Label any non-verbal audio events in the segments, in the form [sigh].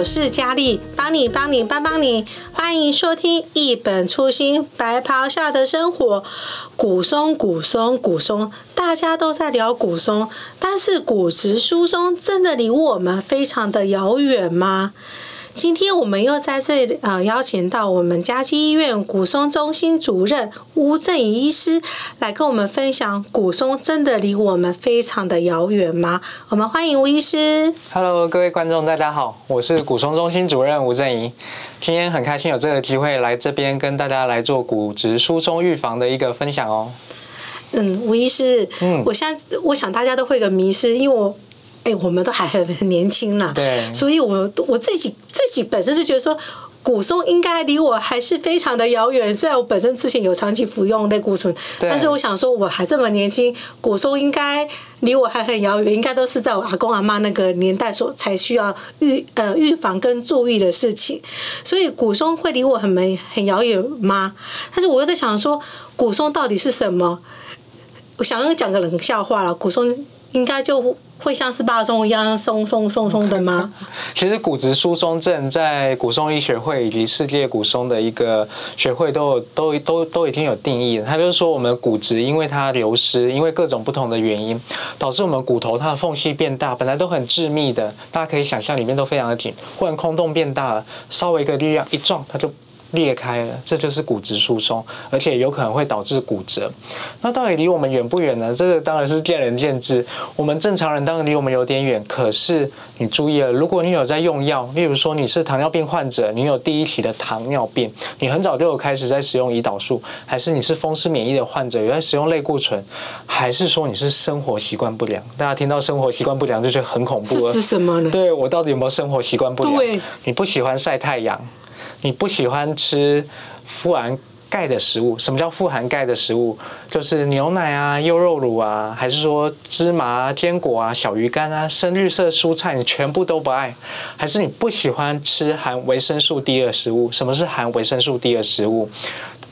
我是佳丽，帮你帮你帮帮你，欢迎收听一本初心白袍下的生活。古松古松古松，大家都在聊古松，但是骨质疏松真的离我们非常的遥远吗？今天我们又在这里呃邀请到我们嘉基医院骨松中心主任吴正颖医师来跟我们分享，骨松真的离我们非常的遥远吗？我们欢迎吴医师。Hello，各位观众，大家好，我是骨松中心主任吴正颖，今天很开心有这个机会来这边跟大家来做骨质疏松预防的一个分享哦。嗯，吴医师，嗯，我现在我想大家都会有个迷失，因为我。哎，我们都还很很年轻啦，对，所以我我自己自己本身就觉得说，骨松应该离我还是非常的遥远。虽然我本身之前有长期服用类固醇，但是我想说我还这么年轻，骨松应该离我还很遥远，应该都是在我阿公阿妈那个年代所才需要预呃预防跟注意的事情。所以骨松会离我很没很遥远吗？但是我又在想说，骨松到底是什么？我想要讲个冷笑话了，骨松应该就。会像是肉松一样松松松松的吗？[laughs] 其实骨质疏松症在骨松医学会以及世界骨松的一个学会都有都都都已经有定义了。它就是说，我们骨质因为它流失，因为各种不同的原因，导致我们骨头它的缝隙变大，本来都很致密的，大家可以想象里面都非常的紧，忽然空洞变大了，稍微一个力量一撞，它就。裂开了，这就是骨质疏松，而且有可能会导致骨折。那到底离我们远不远呢？这个当然是见仁见智。我们正常人当然离我们有点远，可是你注意了，如果你有在用药，例如说你是糖尿病患者，你有第一期的糖尿病，你很早就有开始在使用胰岛素，还是你是风湿免疫的患者，有在使用类固醇，还是说你是生活习惯不良？大家听到生活习惯不良就觉得很恐怖了。是什么呢？对，我到底有没有生活习惯不良？对，你不喜欢晒太阳。你不喜欢吃富含钙的食物？什么叫富含钙的食物？就是牛奶啊、优酪乳啊，还是说芝麻啊、坚果啊、小鱼干啊、深绿色蔬菜，你全部都不爱？还是你不喜欢吃含维生素 D 的食物？什么是含维生素 D 的食物？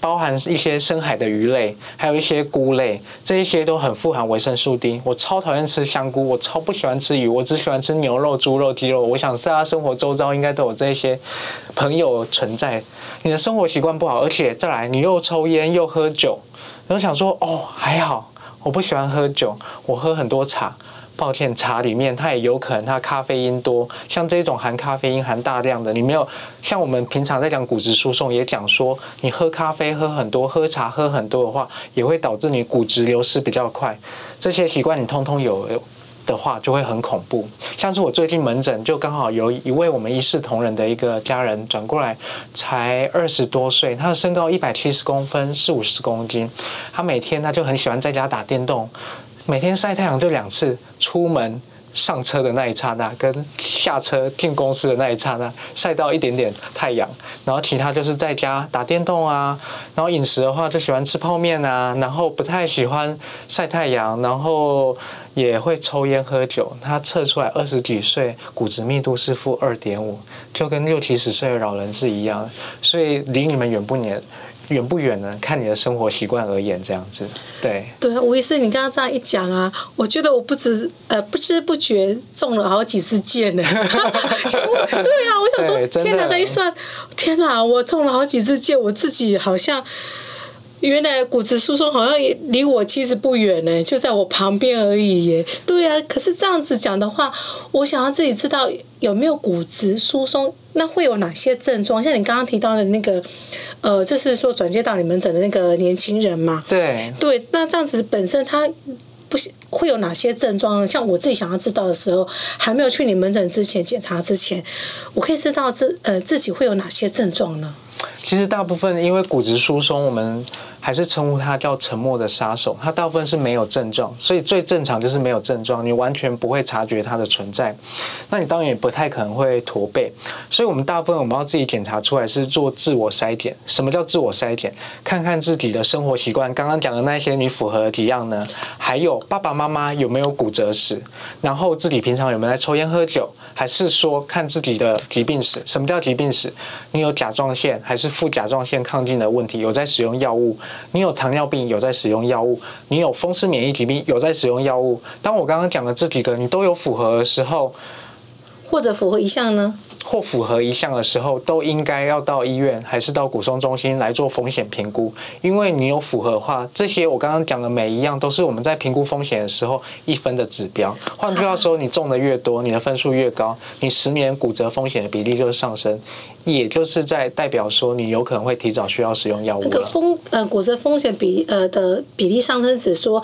包含一些深海的鱼类，还有一些菇类，这一些都很富含维生素 D。我超讨厌吃香菇，我超不喜欢吃鱼，我只喜欢吃牛肉、猪肉、鸡肉。我想大家生活周遭应该都有这些朋友存在。你的生活习惯不好，而且再来你又抽烟又喝酒，然后想说哦还好，我不喜欢喝酒，我喝很多茶。抱歉，茶里面它也有可能它咖啡因多，像这种含咖啡因含大量的，你没有像我们平常在讲骨质疏松也讲说，你喝咖啡喝很多，喝茶喝很多的话，也会导致你骨质流失比较快。这些习惯你通通有的话，就会很恐怖。像是我最近门诊就刚好有一位我们一视同仁的一个家人转过来，才二十多岁，他的身高一百七十公分，四五十公斤，他每天他就很喜欢在家打电动。每天晒太阳就两次，出门上车的那一刹那，跟下车进公司的那一刹那，晒到一点点太阳，然后其他就是在家打电动啊，然后饮食的话就喜欢吃泡面啊，然后不太喜欢晒太阳，然后也会抽烟喝酒。他测出来二十几岁，骨质密度是负二点五，就跟六七十岁的老人是一样，所以离你们远不远。远不远呢？看你的生活习惯而言，这样子，对。对，吴医师，你刚刚这样一讲啊，我觉得我不知呃不知不觉中了好几次箭呢。[laughs] [laughs] 对啊，我想说，天哪，这一算，天哪，我中了好几次箭，我自己好像。原来骨质疏松好像也离我其实不远呢，就在我旁边而已耶。对啊，可是这样子讲的话，我想要自己知道有没有骨质疏松，那会有哪些症状？像你刚刚提到的那个，呃，就是说转接到你门诊的那个年轻人嘛。对。对，那这样子本身他不会有哪些症状？像我自己想要知道的时候，还没有去你门诊之前检查之前，我可以知道自呃自己会有哪些症状呢？其实大部分因为骨质疏松，我们。还是称呼他叫沉默的杀手，他大部分是没有症状，所以最正常就是没有症状，你完全不会察觉他的存在。那你当然也不太可能会驼背，所以我们大部分我们要自己检查出来是做自我筛检。什么叫自我筛检？看看自己的生活习惯，刚刚讲的那些你符合几样呢？还有爸爸妈妈有没有骨折史？然后自己平常有没有在抽烟喝酒？还是说看自己的疾病史？什么叫疾病史？你有甲状腺还是副甲状腺亢进的问题？有在使用药物？你有糖尿病，有在使用药物；你有风湿免疫疾病，有在使用药物。当我刚刚讲的这几个你都有符合的时候，或者符合一项呢？或符合一项的时候，都应该要到医院还是到骨松中心来做风险评估。因为你有符合的话，这些我刚刚讲的每一样都是我们在评估风险的时候一分的指标。换句话说，你中的越多，你的分数越高，你十年骨折风险的比例就上升。也就是在代表说，你有可能会提早需要使用药物了。那个风呃骨折风险比呃的比例上升，指说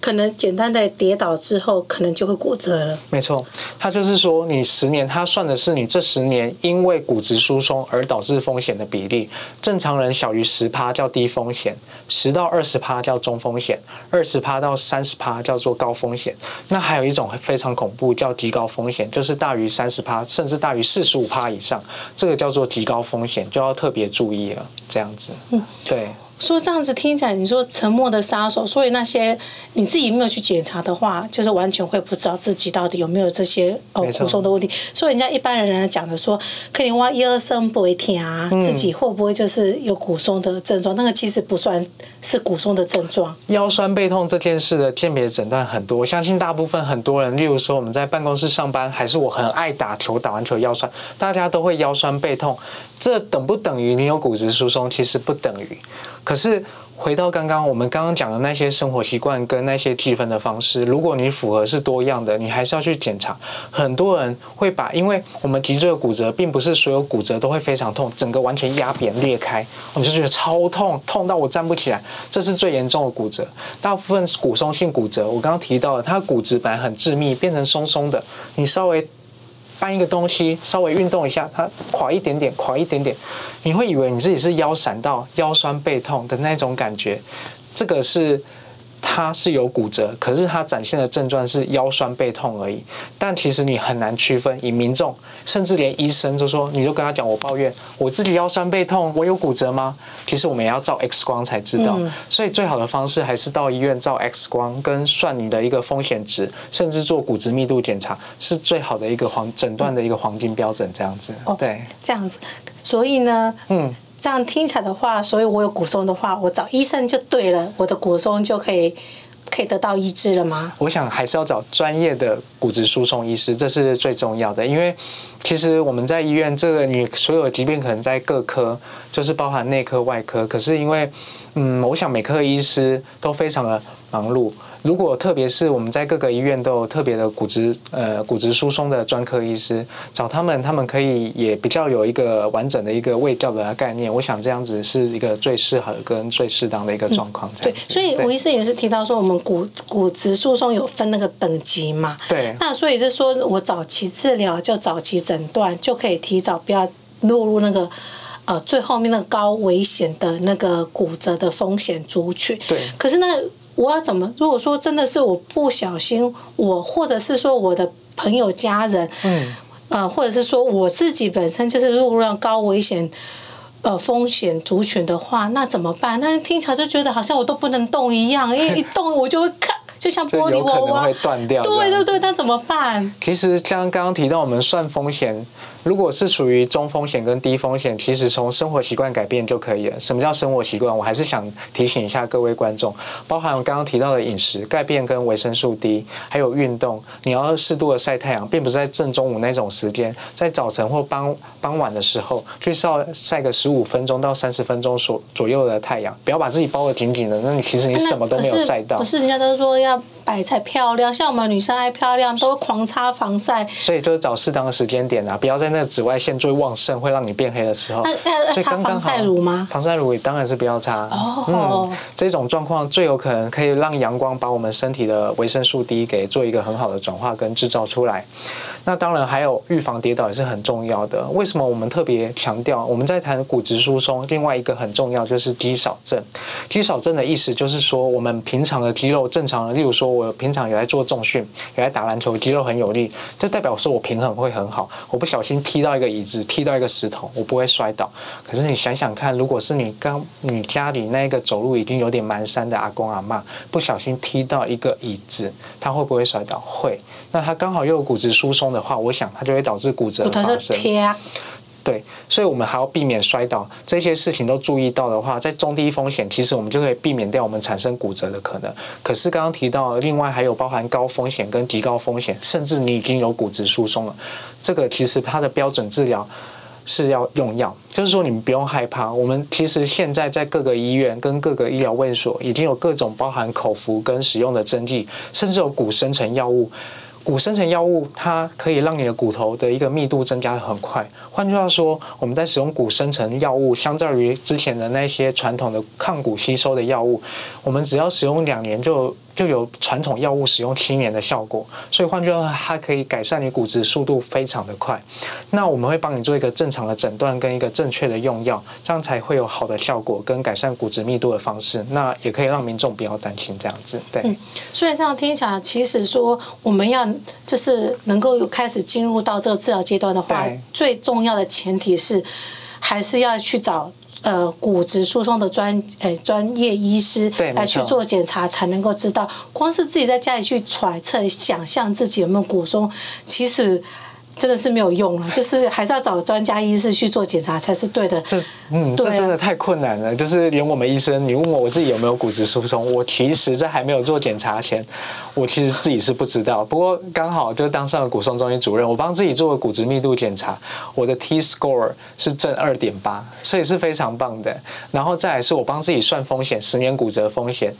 可能简单的跌倒之后，可能就会骨折了。没错，它就是说你十年，它算的是你这十年因为骨质疏松而导致风险的比例。正常人小于十趴叫低风险，十到二十趴叫中风险，二十趴到三十趴叫做高风险。那还有一种非常恐怖，叫极高风险，就是大于三十趴，甚至大于四十五趴以上，这个叫做。极高风险就要特别注意了，这样子。嗯，对。说这样子听起来，你说沉默的杀手，所以那些你自己没有去检查的话，就是完全会不知道自己到底有没有这些哦骨松的问题。所以人家一般人讲的说，可能我腰酸背痛啊，自己会不会就是有骨松的症状？那个其实不算是骨松的症状。腰酸背痛这件事的鉴别诊断很多，我相信大部分很多人，例如说我们在办公室上班，还是我很爱打球，打完球腰酸，大家都会腰酸背痛。这等不等于你有骨质疏松？其实不等于。可是回到刚刚我们刚刚讲的那些生活习惯跟那些计分的方式，如果你符合是多样的，你还是要去检查。很多人会把，因为我们脊椎的骨折并不是所有骨折都会非常痛，整个完全压扁裂开，我们就觉得超痛，痛到我站不起来，这是最严重的骨折。大部分是骨松性骨折，我刚刚提到了，它骨质本来很致密，变成松松的，你稍微。搬一个东西，稍微运动一下，它垮一点点，垮一点点，你会以为你自己是腰闪到腰酸背痛的那种感觉，这个是。它是有骨折，可是它展现的症状是腰酸背痛而已。但其实你很难区分，以民众甚至连医生都说，你就跟他讲，我抱怨我自己腰酸背痛，我有骨折吗？其实我们也要照 X 光才知道。所以最好的方式还是到医院照 X 光，跟算你的一个风险值，甚至做骨质密度检查，是最好的一个黄诊断的一个黄金标准。这样子，对，这样子。所以呢，嗯。这样听起来的话，所以我有骨松的话，我找医生就对了，我的骨松就可以可以得到医治了吗？我想还是要找专业的骨质疏松医师，这是最重要的。因为其实我们在医院，这个你所有疾病可能在各科，就是包含内科、外科，可是因为嗯，我想每科医师都非常的忙碌。如果特别是我们在各个医院都有特别的骨质呃骨质疏松的专科医师，找他们，他们可以也比较有一个完整的一个卫教的概念。我想这样子是一个最适合跟最适当的一个状况。对，所以吴医师也是提到说，我们骨骨质疏松有分那个等级嘛。对。那所以是说我早期治疗就早期诊断，就可以提早不要落入那个呃最后面那个高危险的那个骨折的风险族群。对。可是那。我要怎么？如果说真的是我不小心，我或者是说我的朋友、家人，嗯，呃，或者是说我自己本身就是入让高危险，呃，风险族群的话，那怎么办？那听起来就觉得好像我都不能动一样，因为一动我就会看。就像玻璃娃娃会断掉，对对对，那怎么办？其实像刚刚提到，我们算风险，如果是属于中风险跟低风险，其实从生活习惯改变就可以了。什么叫生活习惯？我还是想提醒一下各位观众，包含我刚刚提到的饮食、钙片跟维生素 D，还有运动。你要适度的晒太阳，并不是在正中午那种时间，在早晨或傍傍晚的时候去晒晒个十五分钟到三十分钟左左右的太阳，不要把自己包得紧紧的。那你其实你什么都没有晒到。不是，人家都说要。白才漂亮，像我们女生爱漂亮，都会狂擦防晒。所以就是找适当的时间点啊，不要在那个紫外线最旺盛，会让你变黑的时候。那要擦防晒乳吗？防晒乳也当然是不要擦。哦。嗯，这种状况最有可能可以让阳光把我们身体的维生素 D 给做一个很好的转化跟制造出来。那当然还有预防跌倒也是很重要的。为什么我们特别强调？我们在谈骨质疏松，另外一个很重要就是肌少症。肌少症的意思就是说，我们平常的肌肉正常的，例如说我平常有在做重训，有在打篮球，肌肉很有力，就代表说我平衡会很好。我不小心踢到一个椅子，踢到一个石头，我不会摔倒。可是你想想看，如果是你刚你家里那个走路已经有点蹒跚的阿公阿嬷，不小心踢到一个椅子，他会不会摔倒？会。那他刚好又有骨质疏松的话，我想它就会导致骨折的发生。对，所以我们还要避免摔倒，这些事情都注意到的话，在中低风险，其实我们就可以避免掉我们产生骨折的可能。可是刚刚提到，另外还有包含高风险跟极高风险，甚至你已经有骨质疏松了。这个其实它的标准治疗是要用药，就是说你们不用害怕。我们其实现在在各个医院跟各个医疗卫所已经有各种包含口服跟使用的针剂，甚至有骨生成药物。骨生成药物，它可以让你的骨头的一个密度增加的很快。换句话说，我们在使用骨生成药物，相较于之前的那些传统的抗骨吸收的药物，我们只要使用两年就。就有传统药物使用七年的效果，所以换句话说，它可以改善你骨质速度非常的快。那我们会帮你做一个正常的诊断跟一个正确的用药，这样才会有好的效果跟改善骨质密度的方式。那也可以让民众不要担心这样子。对，嗯，所以这样听起来，其实说我们要就是能够有开始进入到这个治疗阶段的话，最重要的前提是还是要去找。呃，骨质疏松的专诶专业医师来去做检查，才能够知道。光是自己在家里去揣测、想象自己有没有骨松，其实。真的是没有用了，就是还是要找专家医师去做检查才是对的。这，嗯，这真的太困难了。就是连我们医生，你问我我自己有没有骨质疏松，我其实在还没有做检查前，我其实自己是不知道。不过刚好就当上了骨松中心主任，我帮自己做了骨质密度检查，我的 T score 是正二点八，所以是非常棒的。然后再来是我帮自己算风险，十年骨折风险，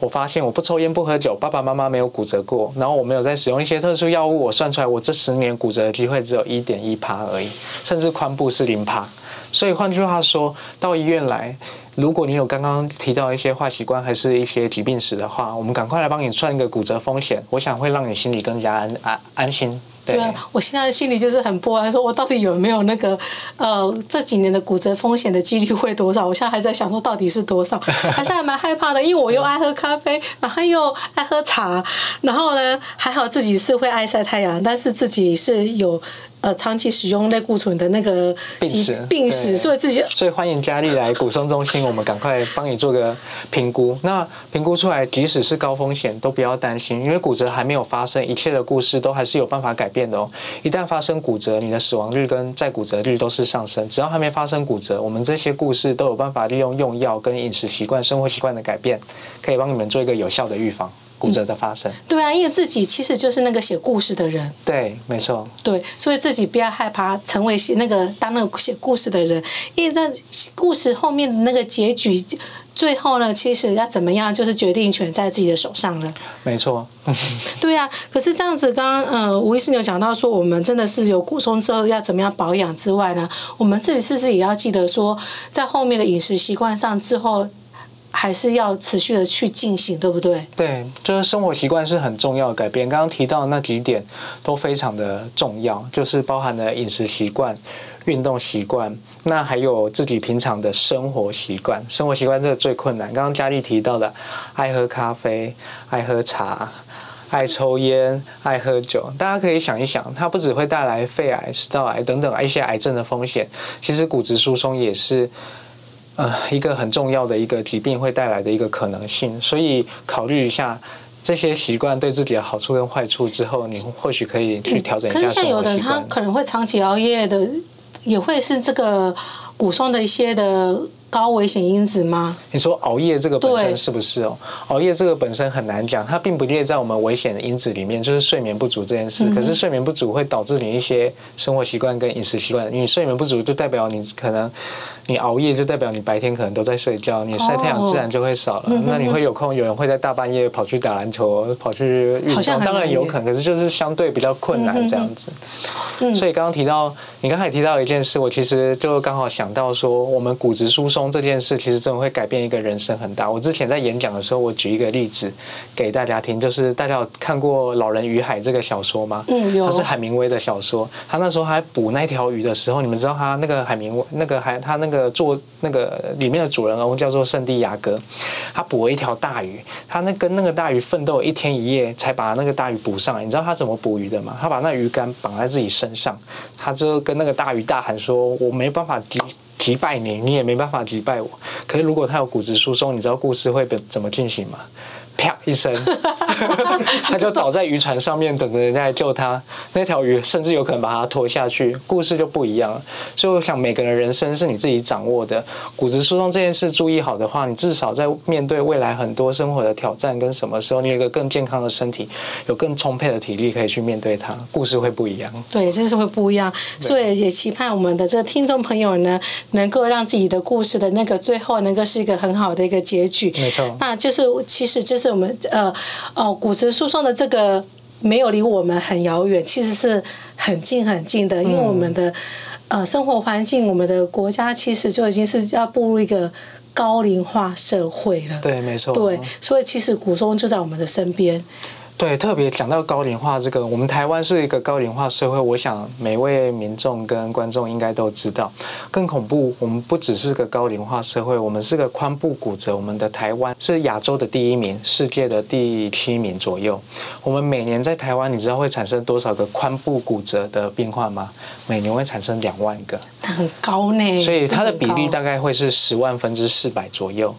我发现我不抽烟不喝酒，爸爸妈妈没有骨折过，然后我没有在使用一些特殊药物，我算出来我这十年骨折的机会只有一点一趴而已，甚至髋部是零趴。所以换句话说，到医院来，如果你有刚刚提到一些坏习惯，还是一些疾病史的话，我们赶快来帮你算一个骨折风险，我想会让你心里更加安安安心。对，对啊，我现在的心里就是很不安，说我到底有没有那个呃这几年的骨折风险的几率会多少？我现在还在想说到底是多少，[laughs] 还是还蛮害怕的，因为我又爱喝咖啡，然后又爱喝茶，然后呢还好自己是会爱晒太阳，但是自己是有。呃，长期使用类固醇的那个病史，病史，所以自己，所以欢迎佳丽来骨松中心，我们赶快帮你做个评估。那评估出来，即使是高风险，都不要担心，因为骨折还没有发生，一切的故事都还是有办法改变的哦。一旦发生骨折，你的死亡率跟再骨折率都是上升。只要还没发生骨折，我们这些故事都有办法利用用药跟饮食习惯、生活习惯的改变，可以帮你们做一个有效的预防。骨折的发生，嗯，对啊，因为自己其实就是那个写故事的人，对，没错，对，所以自己不要害怕成为写那个当那个写故事的人，因为在故事后面的那个结局，最后呢，其实要怎么样，就是决定权在自己的手上了，没错，[laughs] 对啊，可是这样子，刚刚呃，吴医师有讲到说，我们真的是有骨松之后要怎么样保养之外呢，我们自己是不是也要记得说，在后面的饮食习惯上之后。还是要持续的去进行，对不对？对，就是生活习惯是很重要的改变。刚刚提到的那几点都非常的重要，就是包含了饮食习惯、运动习惯，那还有自己平常的生活习惯。生活习惯这个最困难。刚刚佳丽提到的，爱喝咖啡、爱喝茶、爱抽烟、爱喝酒，大家可以想一想，它不只会带来肺癌、食道癌等等一些癌症的风险，其实骨质疏松也是。呃，一个很重要的一个疾病会带来的一个可能性，所以考虑一下这些习惯对自己的好处跟坏处之后，你或许可以去调整一下。可是像有的人他可能会长期熬夜的，也会是这个骨松的一些的。高危险因子吗？你说熬夜这个本身是不是哦？熬夜这个本身很难讲，它并不列在我们危险的因子里面，就是睡眠不足这件事。嗯、可是睡眠不足会导致你一些生活习惯跟饮食习惯。你睡眠不足就代表你可能你熬夜，就代表你白天可能都在睡觉，你晒太阳自然就会少了。哦、那你会有空，有人会在大半夜跑去打篮球，跑去运动，当然有可能，可是就是相对比较困难这样子。嗯、所以刚刚提到，你刚才提到一件事，我其实就刚好想到说，我们骨质疏松。这件事其实真的会改变一个人生很大。我之前在演讲的时候，我举一个例子给大家听，就是大家有看过《老人与海》这个小说吗？嗯，有。它是海明威的小说。他那时候还捕那条鱼的时候，你们知道他那个海明威那个海他那个做那个里面的主人翁叫做圣地亚哥，他捕了一条大鱼，他那跟那个大鱼奋斗一天一夜才把那个大鱼捕上来。你知道他怎么捕鱼的吗？他把那鱼竿绑在自己身上，他就跟那个大鱼大喊说：“我没办法击。”击败你，你也没办法击败我。可是如果他有骨质疏松，你知道故事会怎么进行吗？啪一声，[laughs] 他就倒在渔船上面等着人家来救他。那条鱼甚至有可能把他拖下去，故事就不一样了。所以我想，每个人人生是你自己掌握的。骨质疏松这件事注意好的话，你至少在面对未来很多生活的挑战跟什么时候，你有一个更健康的身体，有更充沛的体力可以去面对它，故事会不一样。对，真是会不一样。所以也期盼我们的这个听众朋友呢，能够让自己的故事的那个最后能够是一个很好的一个结局。没错，那就是其实就是我们呃哦骨质疏松的这个没有离我们很遥远，其实是很近很近的，因为我们的呃生活环境，我们的国家其实就已经是要步入一个高龄化社会了。对，没错。对，所以其实骨松就在我们的身边。对，特别讲到高龄化这个，我们台湾是一个高龄化社会，我想每位民众跟观众应该都知道。更恐怖，我们不只是个高龄化社会，我们是个髋部骨折。我们的台湾是亚洲的第一名，世界的第七名左右。我们每年在台湾，你知道会产生多少个髋部骨折的病患吗？每年会产生两万个，很高呢。所以它的比例大概会是十万分之四百左右。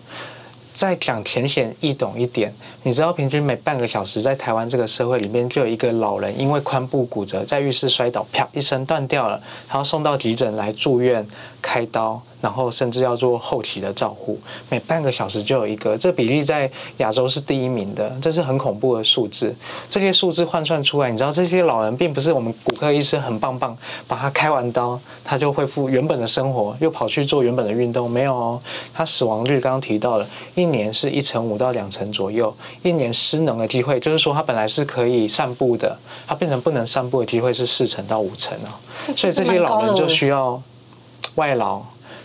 再讲浅显易懂一点，你知道平均每半个小时在台湾这个社会里面就有一个老人因为髋部骨折在浴室摔倒，啪一声断掉了，然后送到急诊来住院开刀。然后甚至要做后期的照护，每半个小时就有一个，这比例在亚洲是第一名的，这是很恐怖的数字。这些数字换算出来，你知道这些老人并不是我们骨科医师很棒棒，把他开完刀他就恢复原本的生活，又跑去做原本的运动，没有哦。他死亡率刚刚提到了，一年是一成五到两成左右，一年失能的机会，就是说他本来是可以散步的，他变成不能散步的机会是四成到五成哦。所以这些老人就需要外劳。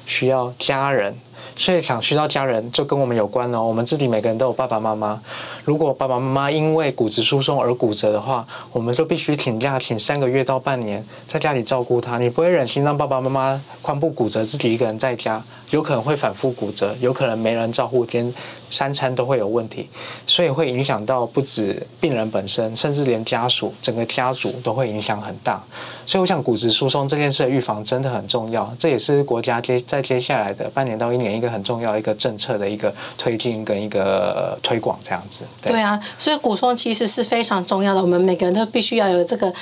需要家人，所以想需要家人就跟我们有关哦。我们自己每个人都有爸爸妈妈，如果爸爸妈妈因为骨质疏松而骨折的话，我们就必须请假，请三个月到半年，在家里照顾他。你不会忍心让爸爸妈妈髋部骨折，自己一个人在家，有可能会反复骨折，有可能没人照顾，连三餐都会有问题，所以会影响到不止病人本身，甚至连家属，整个家族都会影响很大。所以我想骨质疏松这件事预防真的很重要，这也是国家接在接下来的半年到一年一个很重要一个政策的一个推进跟一个推广这样子。对啊，所以骨松其实是非常重要的，我们每个人都必须要有这个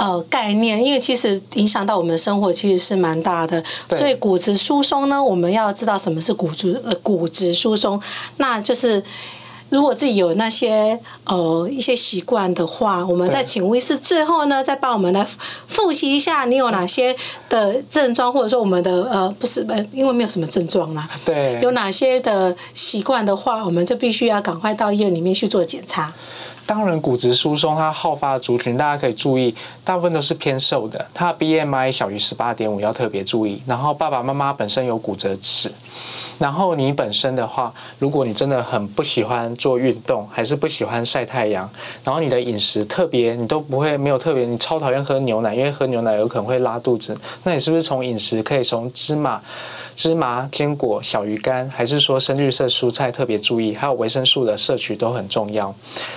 呃概念，因为其实影响到我们的生活其实是蛮大的。所以骨质疏松呢，我们要知道什么是骨质呃骨质疏松，那就是。如果自己有那些呃一些习惯的话，我们再请吴医师最后呢，再帮我们来复习一下，你有哪些的症状，或者说我们的呃不是呃，因为没有什么症状啦，对，有哪些的习惯的话，我们就必须要赶快到医院里面去做检查。当然，骨质疏松它好发的族群，大家可以注意，大部分都是偏瘦的，它的 BMI 小于十八点五要特别注意。然后爸爸妈妈本身有骨折史，然后你本身的话，如果你真的很不喜欢做运动，还是不喜欢晒太阳，然后你的饮食特别，你都不会没有特别，你超讨厌喝牛奶，因为喝牛奶有可能会拉肚子，那你是不是从饮食可以从芝麻？芝麻、坚果、小鱼干，还是说深绿色蔬菜特别注意，还有维生素的摄取都很重要。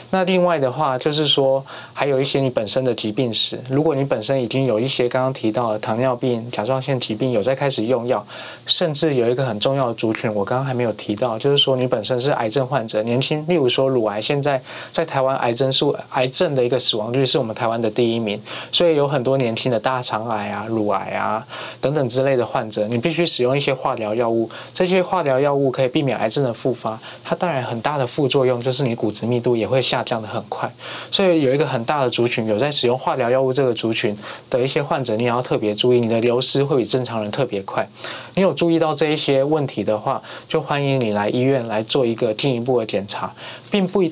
那另外的话，就是说还有一些你本身的疾病史，如果你本身已经有一些刚刚提到的糖尿病、甲状腺疾病，有在开始用药，甚至有一个很重要的族群，我刚刚还没有提到，就是说你本身是癌症患者，年轻，例如说乳癌，现在在台湾癌症数癌症的一个死亡率是我们台湾的第一名，所以有很多年轻的大肠癌啊、乳癌啊等等之类的患者，你必须使用一些。化疗药物，这些化疗药物可以避免癌症的复发。它当然很大的副作用就是你骨质密度也会下降得很快。所以有一个很大的族群有在使用化疗药物，这个族群的一些患者，你要特别注意，你的流失会比正常人特别快。你有注意到这一些问题的话，就欢迎你来医院来做一个进一步的检查，并不。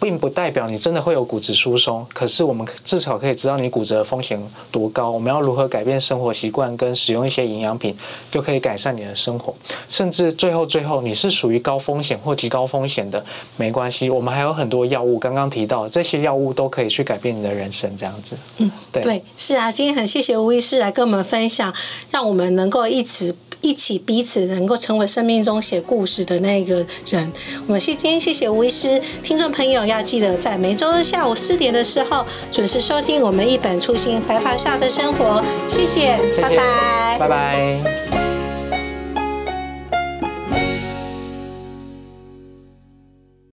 并不代表你真的会有骨质疏松，可是我们至少可以知道你骨折的风险多高。我们要如何改变生活习惯跟使用一些营养品，就可以改善你的生活。甚至最后最后，你是属于高风险或极高风险的，没关系，我们还有很多药物。刚刚提到这些药物都可以去改变你的人生，这样子。嗯，对，对，是啊，今天很谢谢吴医师来跟我们分享，让我们能够一起。一起彼此能够成为生命中写故事的那个人。我们今天谢谢吴医师，听众朋友要记得在每周下午四点的时候准时收听我们一本初心白发下的生活。谢谢，谢谢，拜拜，拜拜。